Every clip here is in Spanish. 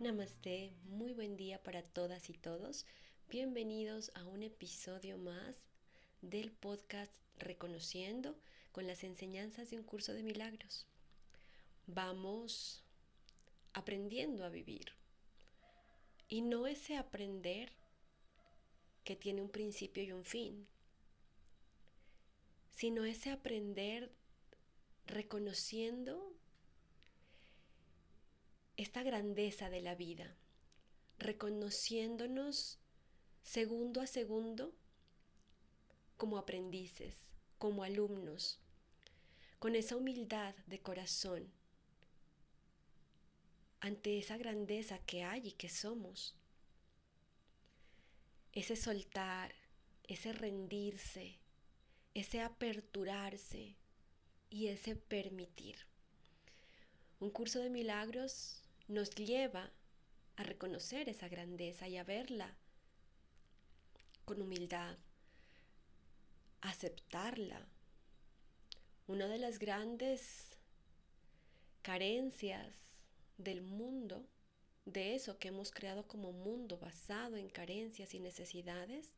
Namaste, muy buen día para todas y todos. Bienvenidos a un episodio más del podcast Reconociendo con las enseñanzas de un curso de milagros. Vamos aprendiendo a vivir. Y no ese aprender que tiene un principio y un fin, sino ese aprender reconociendo esta grandeza de la vida, reconociéndonos segundo a segundo como aprendices, como alumnos, con esa humildad de corazón ante esa grandeza que hay y que somos. Ese soltar, ese rendirse, ese aperturarse y ese permitir. Un curso de milagros nos lleva a reconocer esa grandeza y a verla con humildad, aceptarla. Una de las grandes carencias del mundo, de eso que hemos creado como mundo basado en carencias y necesidades,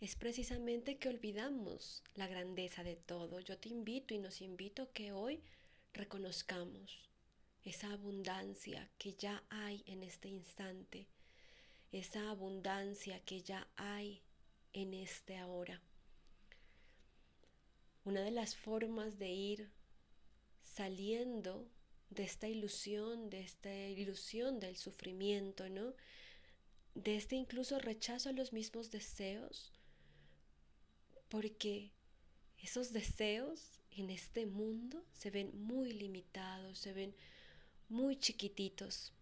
es precisamente que olvidamos la grandeza de todo. Yo te invito y nos invito que hoy reconozcamos esa abundancia que ya hay en este instante, esa abundancia que ya hay en este ahora. Una de las formas de ir saliendo de esta ilusión, de esta ilusión del sufrimiento, ¿no? De este incluso rechazo a los mismos deseos, porque esos deseos en este mundo se ven muy limitados, se ven muy chiquititos.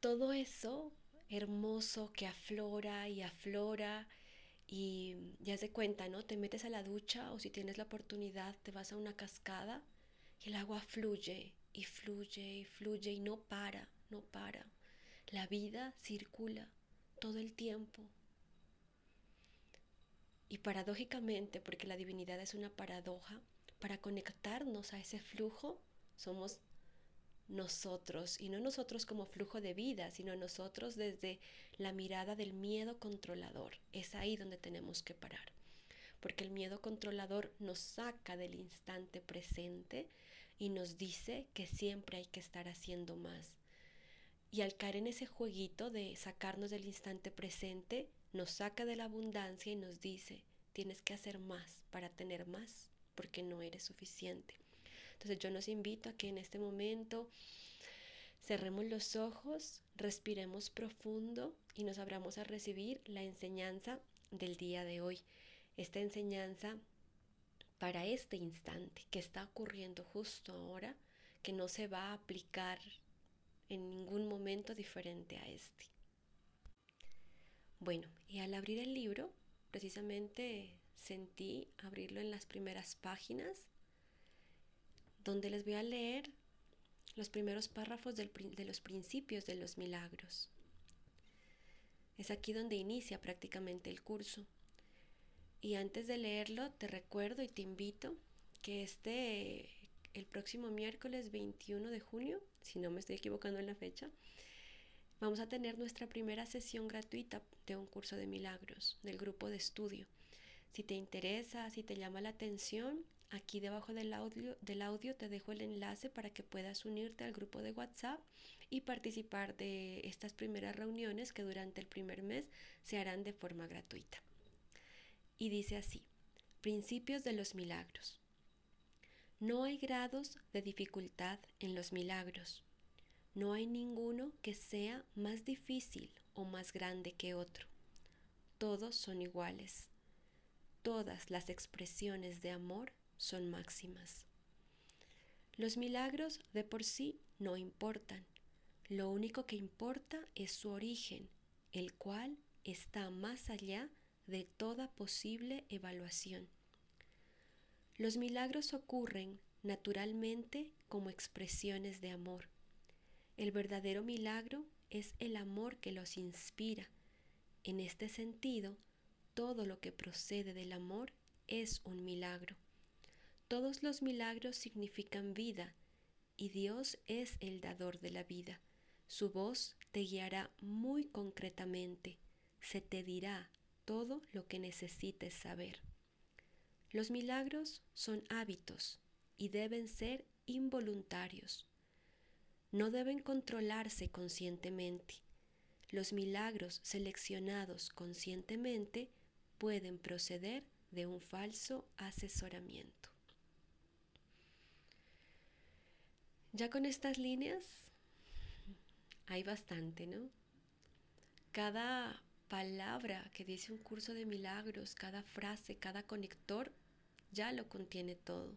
Todo eso hermoso que aflora y aflora y ya se cuenta, ¿no? Te metes a la ducha o si tienes la oportunidad te vas a una cascada y el agua fluye y fluye y fluye y no para, no para. La vida circula todo el tiempo. Y paradójicamente, porque la divinidad es una paradoja, para conectarnos a ese flujo somos nosotros, y no nosotros como flujo de vida, sino nosotros desde la mirada del miedo controlador. Es ahí donde tenemos que parar, porque el miedo controlador nos saca del instante presente y nos dice que siempre hay que estar haciendo más. Y al caer en ese jueguito de sacarnos del instante presente, nos saca de la abundancia y nos dice, tienes que hacer más para tener más porque no eres suficiente. Entonces yo nos invito a que en este momento cerremos los ojos, respiremos profundo y nos abramos a recibir la enseñanza del día de hoy. Esta enseñanza para este instante que está ocurriendo justo ahora, que no se va a aplicar en ningún momento diferente a este. Bueno, y al abrir el libro, precisamente sentí abrirlo en las primeras páginas, donde les voy a leer los primeros párrafos de los principios de los milagros. Es aquí donde inicia prácticamente el curso. Y antes de leerlo, te recuerdo y te invito que este, el próximo miércoles 21 de junio, si no me estoy equivocando en la fecha, vamos a tener nuestra primera sesión gratuita de un curso de milagros del grupo de estudio. Si te interesa, si te llama la atención, aquí debajo del audio, del audio te dejo el enlace para que puedas unirte al grupo de WhatsApp y participar de estas primeras reuniones que durante el primer mes se harán de forma gratuita. Y dice así, principios de los milagros. No hay grados de dificultad en los milagros. No hay ninguno que sea más difícil o más grande que otro. Todos son iguales todas las expresiones de amor son máximas. Los milagros de por sí no importan. Lo único que importa es su origen, el cual está más allá de toda posible evaluación. Los milagros ocurren naturalmente como expresiones de amor. El verdadero milagro es el amor que los inspira. En este sentido, todo lo que procede del amor es un milagro. Todos los milagros significan vida y Dios es el dador de la vida. Su voz te guiará muy concretamente, se te dirá todo lo que necesites saber. Los milagros son hábitos y deben ser involuntarios. No deben controlarse conscientemente. Los milagros seleccionados conscientemente pueden proceder de un falso asesoramiento. Ya con estas líneas hay bastante, ¿no? Cada palabra que dice un curso de milagros, cada frase, cada conector, ya lo contiene todo.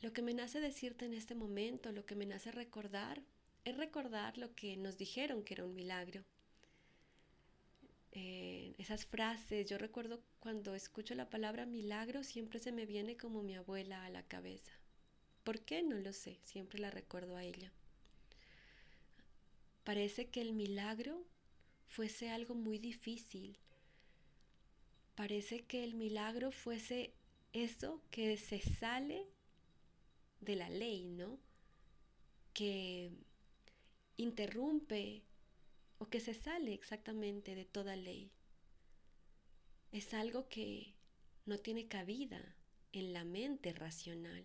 Lo que me nace decirte en este momento, lo que me nace recordar, es recordar lo que nos dijeron que era un milagro. Eh, esas frases, yo recuerdo cuando escucho la palabra milagro, siempre se me viene como mi abuela a la cabeza. ¿Por qué? No lo sé, siempre la recuerdo a ella. Parece que el milagro fuese algo muy difícil. Parece que el milagro fuese eso que se sale de la ley, ¿no? Que interrumpe o que se sale exactamente de toda ley. Es algo que no tiene cabida en la mente racional.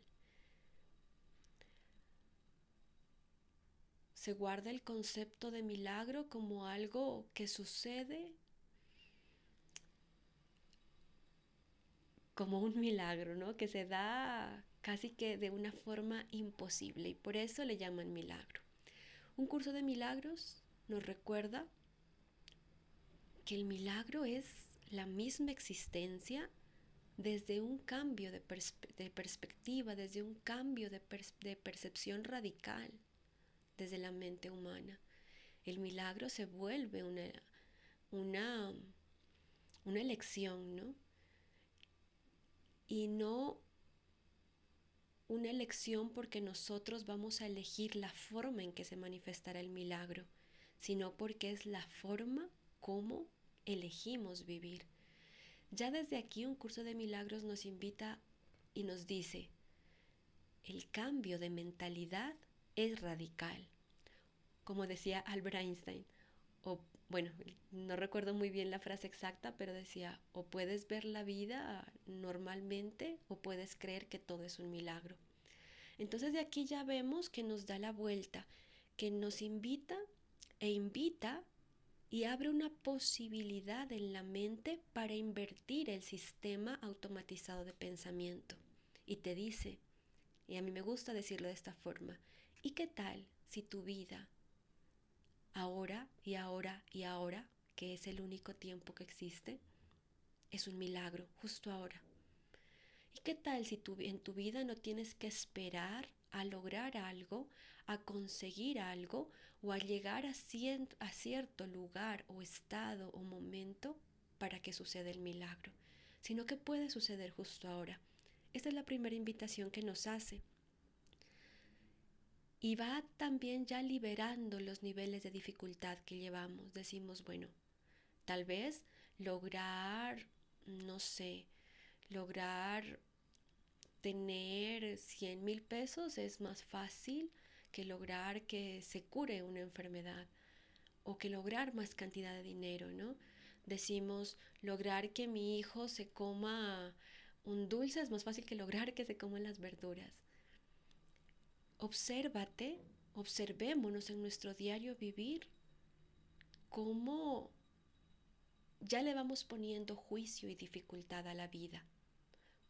Se guarda el concepto de milagro como algo que sucede como un milagro, ¿no? Que se da casi que de una forma imposible y por eso le llaman milagro. Un curso de milagros nos recuerda que el milagro es la misma existencia desde un cambio de, perspectiva, desde un cambio de, de percepción radical desde la mente humana. El milagro se vuelve una, una, una elección, ¿no? Y no una elección porque nosotros vamos a elegir la forma en que se manifestará el milagro, sino porque es la forma como elegimos vivir. Ya desde aquí un curso de milagros nos invita y nos dice, el cambio de mentalidad es radical. Como decía Albert Einstein, o bueno, no recuerdo muy bien la frase exacta, pero decía, o puedes ver la vida normalmente o puedes creer que todo es un milagro. Entonces de aquí ya vemos que nos da la vuelta, que nos invita e invita y abre una posibilidad en la mente para invertir el sistema automatizado de pensamiento. Y te dice, y a mí me gusta decirlo de esta forma, ¿y qué tal si tu vida ahora y ahora y ahora, que es el único tiempo que existe, es un milagro, justo ahora. ¿Y qué tal si en tu vida no tienes que esperar a lograr algo, a conseguir algo o a llegar a, a cierto lugar o estado o momento para que suceda el milagro, sino que puede suceder justo ahora? Esta es la primera invitación que nos hace y va también ya liberando los niveles de dificultad que llevamos. Decimos, bueno, tal vez lograr, no sé, lograr tener 100 mil pesos es más fácil que lograr que se cure una enfermedad o que lograr más cantidad de dinero, ¿no? Decimos, lograr que mi hijo se coma un dulce es más fácil que lograr que se coman las verduras. Obsérvate, observémonos en nuestro diario vivir cómo ya le vamos poniendo juicio y dificultad a la vida.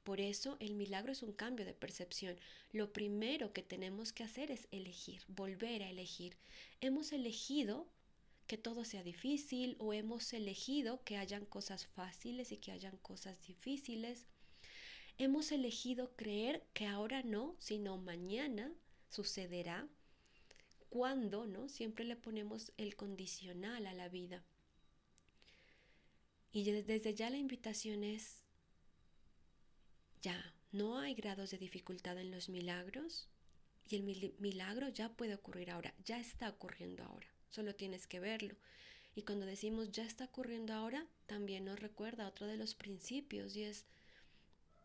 Por eso el milagro es un cambio de percepción. Lo primero que tenemos que hacer es elegir, volver a elegir. Hemos elegido que todo sea difícil o hemos elegido que hayan cosas fáciles y que hayan cosas difíciles. Hemos elegido creer que ahora no, sino mañana sucederá cuando, ¿no? Siempre le ponemos el condicional a la vida. Y desde ya la invitación es, ya, no hay grados de dificultad en los milagros y el milagro ya puede ocurrir ahora, ya está ocurriendo ahora, solo tienes que verlo. Y cuando decimos ya está ocurriendo ahora, también nos recuerda otro de los principios y es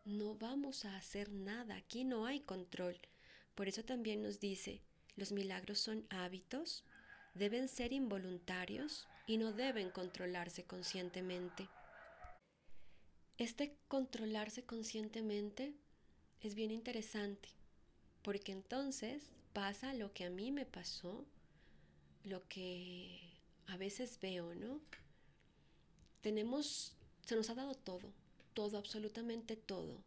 no vamos a hacer nada, aquí no hay control. Por eso también nos dice, los milagros son hábitos, deben ser involuntarios y no deben controlarse conscientemente. Este controlarse conscientemente es bien interesante, porque entonces pasa lo que a mí me pasó, lo que a veces veo, ¿no? Tenemos, se nos ha dado todo, todo, absolutamente todo,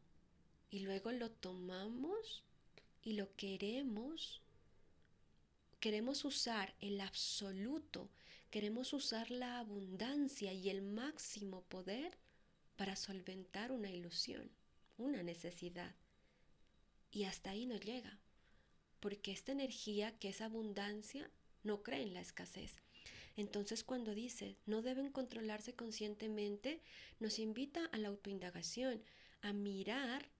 y luego lo tomamos y lo queremos, queremos usar el absoluto, queremos usar la abundancia y el máximo poder para solventar una ilusión, una necesidad. Y hasta ahí no llega, porque esta energía que es abundancia no cree en la escasez. Entonces cuando dice no deben controlarse conscientemente, nos invita a la autoindagación, a mirar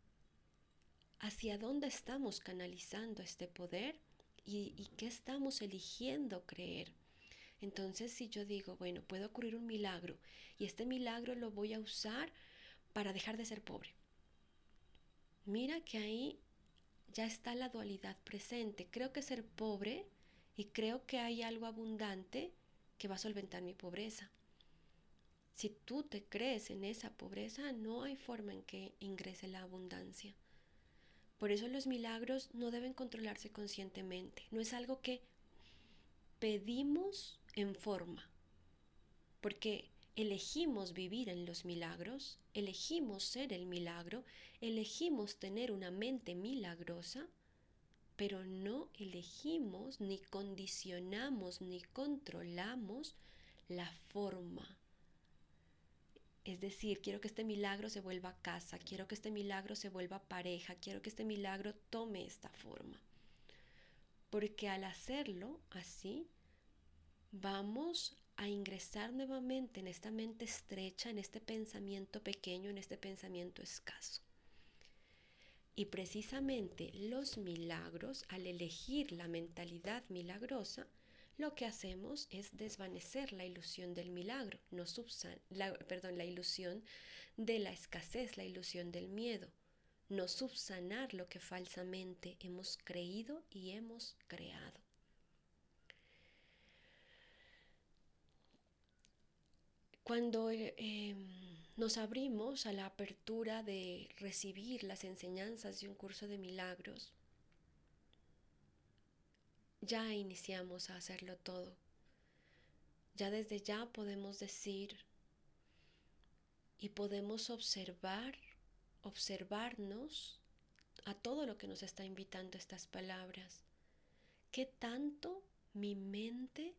hacia dónde estamos canalizando este poder y, qué estamos eligiendo creer. Entonces, si yo digo, bueno, puede ocurrir un milagro y este milagro lo voy a usar para dejar de ser pobre. Mira que ahí ya está la dualidad presente. Creo que ser pobre y creo que hay algo abundante que va a solventar mi pobreza. Si tú te crees en esa pobreza, no hay forma en que ingrese la abundancia. Por eso los milagros no deben controlarse conscientemente. No es algo que pedimos en forma. Porque elegimos vivir en los milagros, elegimos ser el milagro, elegimos tener una mente milagrosa, pero no elegimos ni condicionamos ni controlamos la forma. Es decir, quiero que este milagro se vuelva casa, quiero que este milagro se vuelva pareja, quiero que este milagro tome esta forma. Porque al hacerlo así, vamos a ingresar nuevamente en esta mente estrecha, en este pensamiento pequeño, en este pensamiento escaso. Y precisamente los milagros, al elegir la mentalidad milagrosa, lo que hacemos es desvanecer la ilusión del milagro, no la, perdón, la ilusión de la escasez, la ilusión del miedo, no subsanar lo que falsamente hemos creído y hemos creado. Cuando eh, em, nos abrimos a la apertura de recibir las enseñanzas de un curso de milagros, ya iniciamos a hacerlo todo. Ya desde ya podemos decir y podemos observar, observarnos a todo lo que nos está invitando estas palabras. ¿Qué tanto mi mente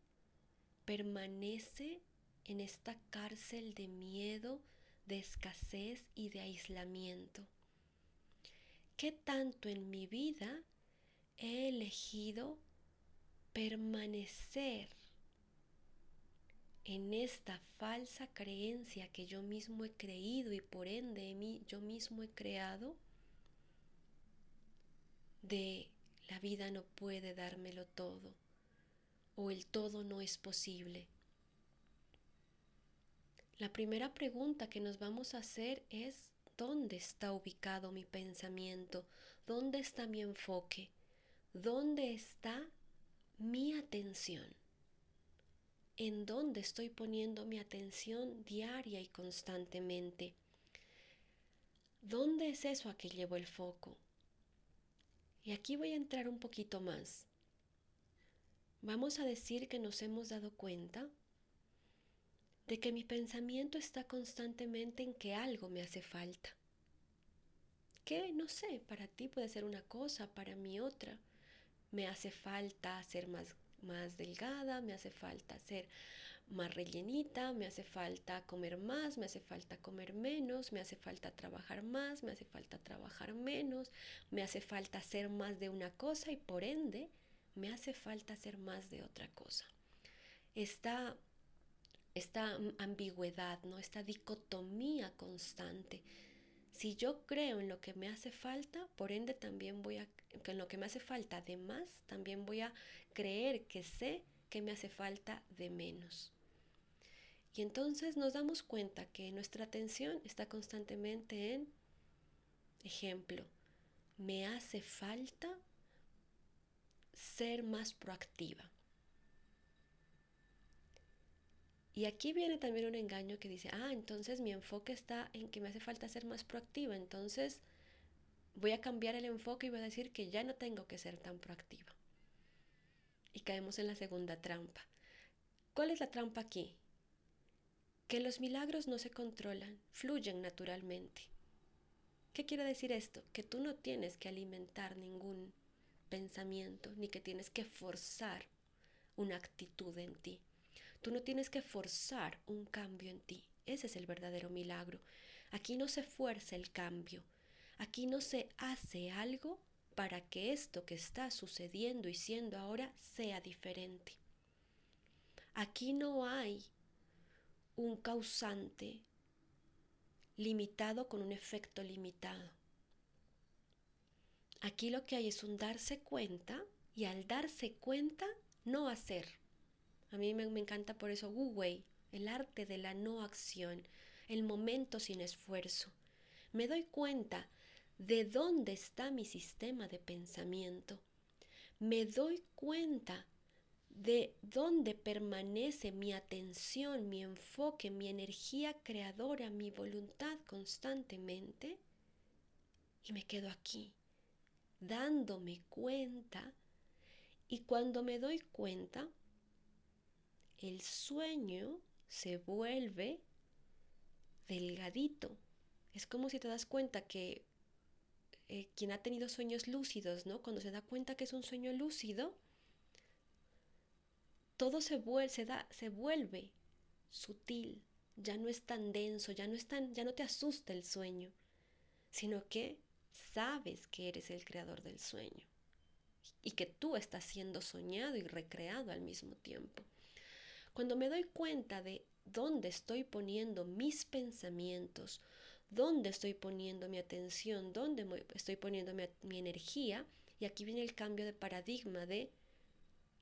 permanece en esta cárcel de miedo, de escasez y de aislamiento? ¿Qué tanto en mi vida he elegido permanecer en esta falsa creencia que yo mismo he creído y por ende yo mismo he creado de la vida no puede dármelo todo o el todo no es posible. La primera pregunta que nos vamos a hacer es ¿dónde está ubicado mi pensamiento? ¿Dónde está mi enfoque? ¿Dónde está mi atención. ¿En dónde estoy poniendo mi atención diaria y constantemente? ¿Dónde es eso a que llevo el foco? Y aquí voy a entrar un poquito más. Vamos a decir que nos hemos dado cuenta de que mi pensamiento está constantemente en que algo me hace falta. Que no sé, para ti puede ser una cosa, para mí otra me hace falta ser más, más delgada, me hace falta ser más rellenita, me hace falta comer más, me hace falta comer menos, me hace falta trabajar más, me hace falta trabajar menos, me hace falta hacer más de una cosa y por ende me hace falta hacer más de otra cosa. Esta, esta ambigüedad, ¿no? esta dicotomía constante si yo creo en lo que me hace falta, por ende también voy a, en lo que me hace falta de más, también voy a creer que sé que me hace falta de menos. Y entonces nos damos cuenta que nuestra atención está constantemente en Ejemplo, me hace falta ser más proactiva. Y aquí viene también un engaño que dice, ah, entonces mi enfoque está en que me hace falta ser más proactiva, entonces voy a cambiar el enfoque y voy a decir que ya no tengo que ser tan proactiva. Y caemos en la segunda trampa. ¿Cuál es la trampa aquí? Que los milagros no se controlan, fluyen naturalmente. ¿Qué quiere decir esto? Que tú no tienes que alimentar ningún pensamiento, ni que tienes que forzar una actitud en ti. Tú no tienes que forzar un cambio en ti. Ese es el verdadero milagro. Aquí no se fuerza el cambio. Aquí no se hace algo para que esto que está sucediendo y siendo ahora sea diferente. Aquí no hay un causante limitado con un efecto limitado. Aquí lo que hay es un darse cuenta y al darse cuenta no hacer. A mí me, encanta por eso Wu Wei, el arte de la no acción, el momento sin esfuerzo. Me doy cuenta de dónde está mi sistema de pensamiento. Me doy cuenta de dónde permanece mi atención, mi enfoque, mi energía creadora, mi voluntad constantemente. Y me quedo aquí, dándome cuenta. Y cuando me doy cuenta, el sueño se vuelve delgadito. Es como si te das cuenta que eh, quien ha tenido sueños lúcidos, ¿no? Cuando se da cuenta que es un sueño lúcido, todo se se vuelve sutil, ya no es tan denso, ya no, es tan, ya no te asusta el sueño, sino que sabes que eres el creador del sueño y que tú estás siendo soñado y recreado al mismo tiempo. Cuando me doy cuenta de dónde estoy poniendo mis pensamientos, dónde estoy poniendo mi atención, dónde estoy poniendo mi, energía, y aquí viene el cambio de paradigma de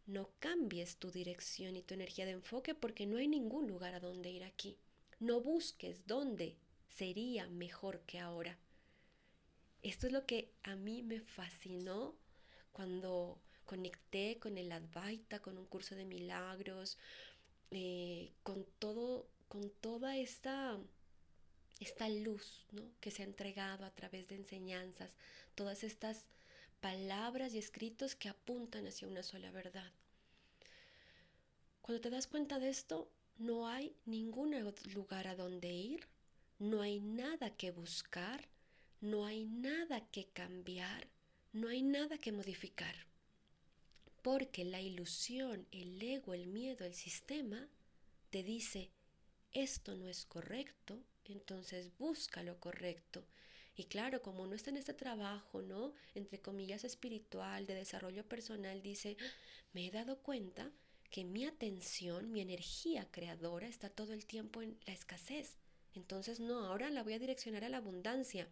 no cambies tu dirección y tu energía de enfoque porque no hay ningún lugar a donde ir aquí. No busques dónde sería mejor que ahora. Esto es lo que a mí me fascinó cuando conecté con el Advaita, con un curso de milagros, eh, con todo, con toda esta, esta luz que se ha entregado a través de enseñanzas, todas estas palabras y escritos que apuntan hacia una sola verdad. Cuando te das cuenta de esto, no hay ningún lugar a donde ir, no hay nada que buscar, no hay nada que cambiar, no hay nada que modificar porque la ilusión, el ego, el miedo, el sistema te dice, esto no es correcto, entonces busca lo correcto. Y claro, como no está en este trabajo, ¿no? Entre comillas espiritual, de desarrollo personal, dice, me he dado cuenta que mi atención, mi energía creadora está todo el tiempo en la escasez. Entonces, no, ahora la voy a direccionar a la abundancia.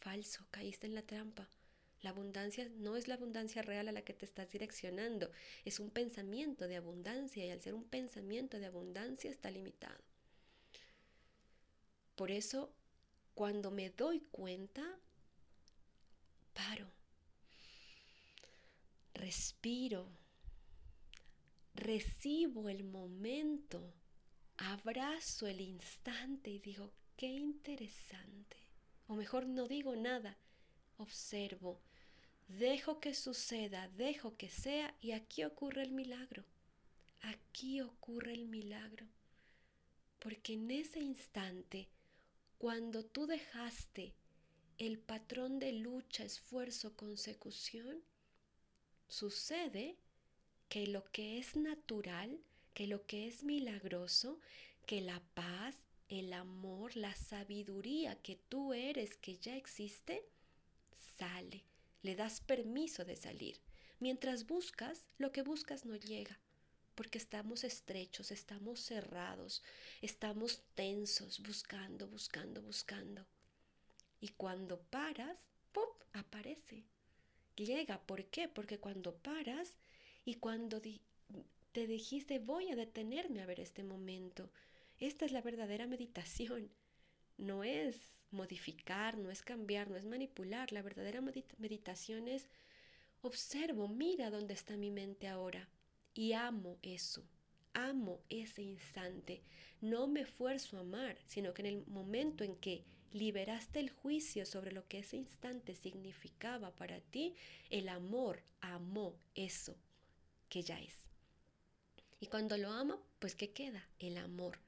Falso, caíste en la trampa. La abundancia no es la abundancia real a la que te estás direccionando, es un pensamiento de abundancia y al ser un pensamiento de abundancia está limitado. Por eso, cuando me doy cuenta, paro, respiro, recibo el momento, abrazo el instante y digo, qué interesante. O mejor, no digo nada, observo, dejo que suceda, dejo que sea y aquí ocurre el milagro. Aquí ocurre el milagro. Porque en ese instante, cuando tú dejaste el patrón de lucha, esfuerzo, consecución, sucede que lo que es natural, que lo que es milagroso, que la paz, el amor, la sabiduría que tú eres, que ya existe, sale, le das permiso de salir. Mientras buscas, lo que buscas no llega, porque estamos estrechos, estamos cerrados, estamos tensos, buscando, buscando, buscando. Y cuando paras, ¡pum!, aparece. Llega, ¿por qué? Porque cuando paras y cuando te dijiste voy a detenerme a ver este momento, esta es la verdadera meditación. No es modificar, no es cambiar, no es manipular. La verdadera meditación es observo, mira dónde está mi mente ahora y amo eso. Amo ese instante. No me esfuerzo a amar, sino que en el momento en que liberaste el juicio sobre lo que ese instante significaba para ti, el amor amó eso que ya es. Y cuando lo amo, pues ¿qué queda? El amor.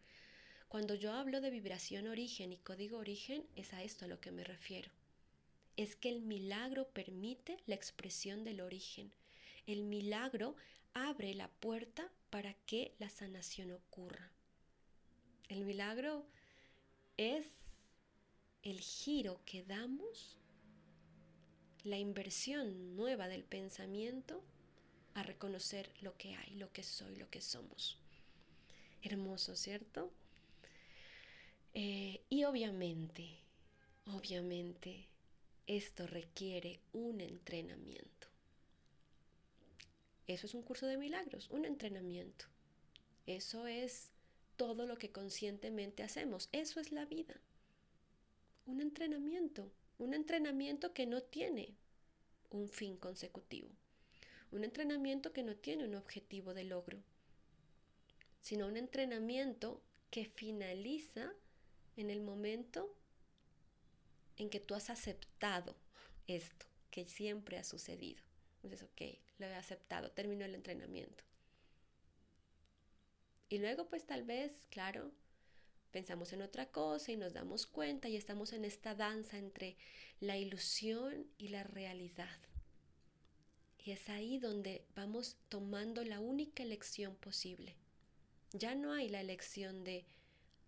Cuando yo hablo de vibración origen y código origen, es a esto a lo que me refiero. Es que el milagro permite la expresión del origen. El milagro abre la puerta para que la sanación ocurra. El milagro es el giro que damos, la inversión nueva del pensamiento a reconocer lo que hay, lo que soy, lo que somos. Hermoso, ¿cierto? Eh, y obviamente, obviamente, esto requiere un entrenamiento. Eso es un curso de milagros, un entrenamiento. Eso es todo lo que conscientemente hacemos. Eso es la vida. Un entrenamiento. Un entrenamiento que no tiene un fin consecutivo. Un entrenamiento que no tiene un objetivo de logro, sino un entrenamiento que finaliza en el momento en que tú has aceptado esto que siempre ha sucedido. Entonces, ok, lo he aceptado, terminó el entrenamiento. Y luego, pues tal vez, claro, pensamos en otra cosa y nos damos cuenta y estamos en esta danza entre la ilusión y la realidad. Y es ahí donde vamos tomando la única elección posible. Ya no hay la elección de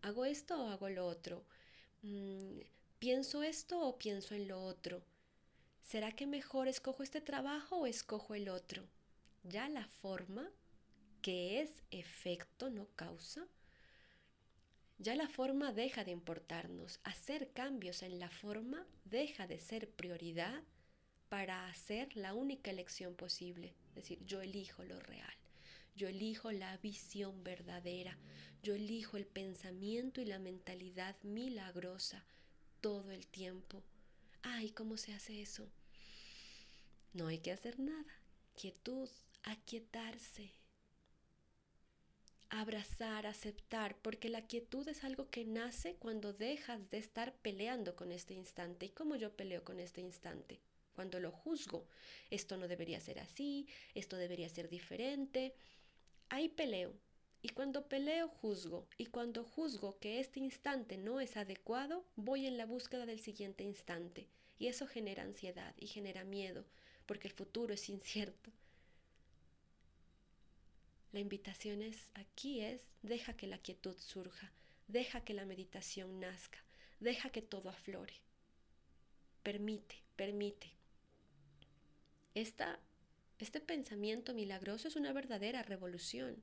¿Hago esto o hago lo otro? Mm, ¿Pienso esto o pienso en lo otro? ¿Será que mejor escojo este trabajo o escojo el otro? Ya la forma, que es efecto, no causa, ya la forma deja de importarnos. Hacer cambios en la forma deja de ser prioridad para hacer la única elección posible. Es decir, yo elijo lo real. Yo elijo la visión verdadera. Yo elijo el pensamiento y la mentalidad milagrosa todo el tiempo. Ay, ¿cómo se hace eso? No hay que hacer nada. Quietud, aquietarse. Abrazar, aceptar, porque la quietud es algo que nace cuando dejas de estar peleando con este instante. ¿Y cómo yo peleo con este instante? Cuando lo juzgo. Esto no debería ser así, esto debería ser diferente. Ahí peleo, y cuando peleo, juzgo. Y cuando juzgo que este instante no es adecuado, voy en la búsqueda del siguiente instante. Y eso genera ansiedad y genera miedo, porque el futuro es incierto. La invitación es aquí es, deja que la quietud surja, deja que la meditación nazca, deja que todo aflore. Permite, permite. Esta, este pensamiento milagroso es una verdadera revolución.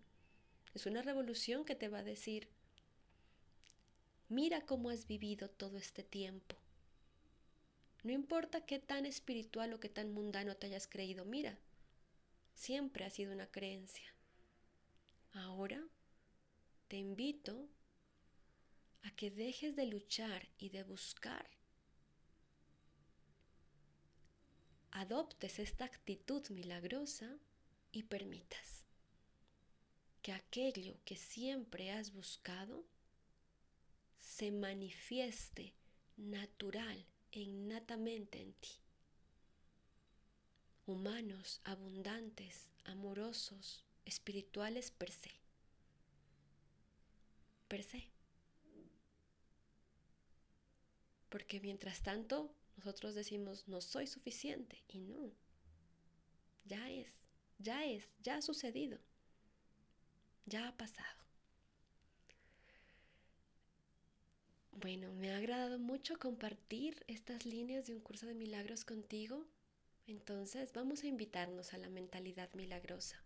Es una revolución que te va a decir, mira cómo has vivido todo este tiempo. No importa qué tan espiritual o qué tan mundano te hayas creído, mira, siempre ha sido una creencia. Ahora te invito a que dejes de luchar y de buscar. Adoptes esta actitud milagrosa y permitas que aquello que siempre has buscado se manifieste natural e innatamente en ti. Humanos, abundantes, amorosos, espirituales per se. Per se. Porque mientras tanto nosotros decimos no soy suficiente y no. Ya es, ya es, ya ha sucedido ya ha pasado. Bueno, me ha agradado mucho compartir estas líneas de un curso de milagros contigo. Entonces vamos a invitarnos a la mentalidad milagrosa.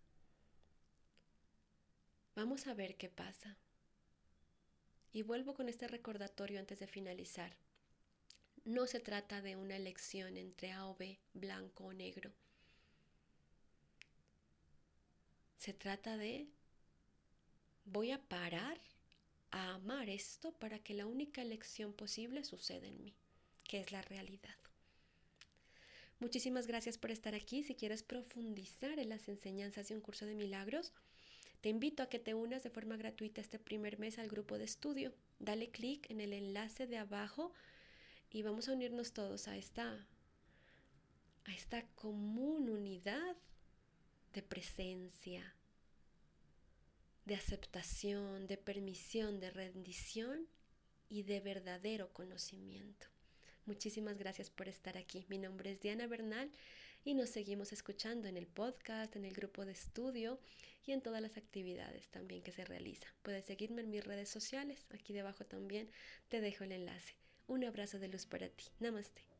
Vamos a ver qué pasa. Y vuelvo con este recordatorio antes de finalizar. No se trata de una elección entre A o B, blanco o negro. Se trata de voy a parar a amar esto para que la única elección posible suceda en mí, que es la realidad. Muchísimas gracias por estar aquí. Si quieres profundizar en las enseñanzas de un curso de milagros, te invito a que te unas de forma gratuita este primer mes al grupo de estudio. Dale clic en el enlace de abajo y vamos a unirnos todos a esta, a esta común unidad de presencia, de aceptación, de permisión, de rendición y de verdadero conocimiento. Muchísimas gracias por estar aquí. Mi nombre es Diana Bernal y nos seguimos escuchando en el podcast, en el grupo de estudio y en todas las actividades también que se realizan. Puedes seguirme en mis redes sociales. Aquí debajo también te dejo el enlace. Un abrazo de luz para ti. Namaste.